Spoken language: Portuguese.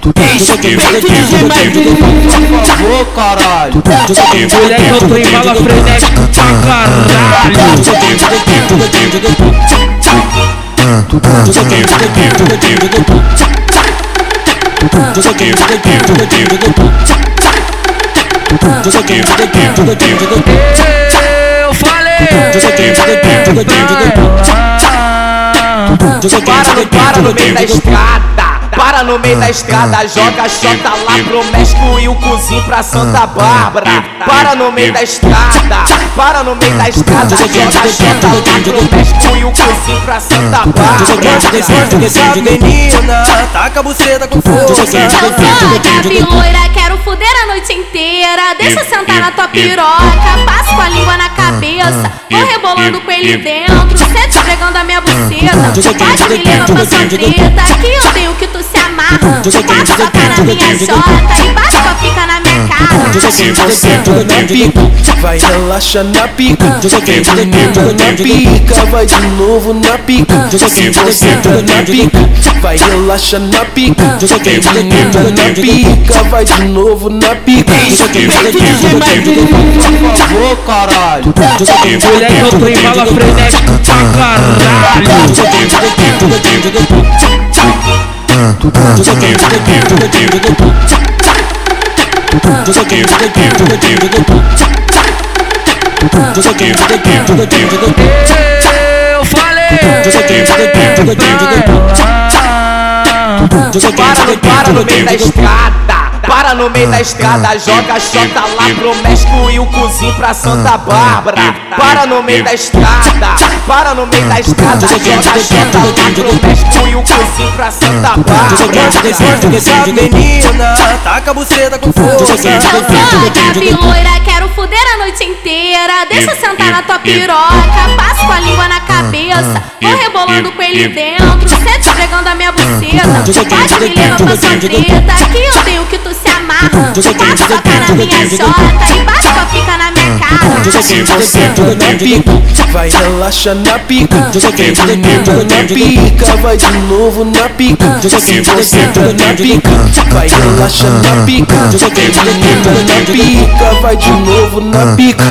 Respeito DJ Madrid, por favor, caralho. Moleque, eu tô em bala frenética caralho. Eu falei. Para no, para no meio da estrada. Para no meio da estrada, joga xota lá pro México e o cozinho pra Santa Bárbara. Para no meio da estrada, para no meio da estrada, joga xota lá pro México e o cozinho pra Santa Bárbara. Dessa menina, taca a buceta com força. Eu sou Gabi loira, quero fuder a noite inteira. Deixa eu sentar na tua piroca, passo com a língua na cabeça. Vou rebolando com ele dentro, sente pegando a minha buceta. Pode me levar pra sua treta, que eu tenho que tu se amarra. Pode tocar na minha xota e bate com a pica na. Se você na pica, vai relaxa na pica. Quem bonita na pica, vai de novo na pica. Se você na pica, vai relaxa na pica. Quem bonita na pica, vai de novo na pica. Respeito DJ Madrid, por favor, caralho. Moleque, eu tô em bala frenética pra caralho. Eu falei. Para para no meio da estrada. Para no meio da estrada, joga xota lá pro México e o cozinho pra Santa Bárbara. Para no meio da estrada, para no meio da estrada, joga xota lá pro México cozinho pra Santa Bárbara. Dessa menina, taca a buceta com força. Eu sou Gabi loira, quero fuder a noite inteira. Deixa eu sentar na tua piroca, passo com a língua na cabeça. Vou rebolando com ele dentro, sente pegando a minha buceta. Pode me levar pra sua treta, que eu tenho que tu se amarra. Pode tocar na minha xota e bate com a pica na minha cara. Se você na pica, vai relaxa na pica. Bonita na pica, vai de novo na pica. Se você na pica, vai relaxa na pica. Na pica, vai de novo na pica.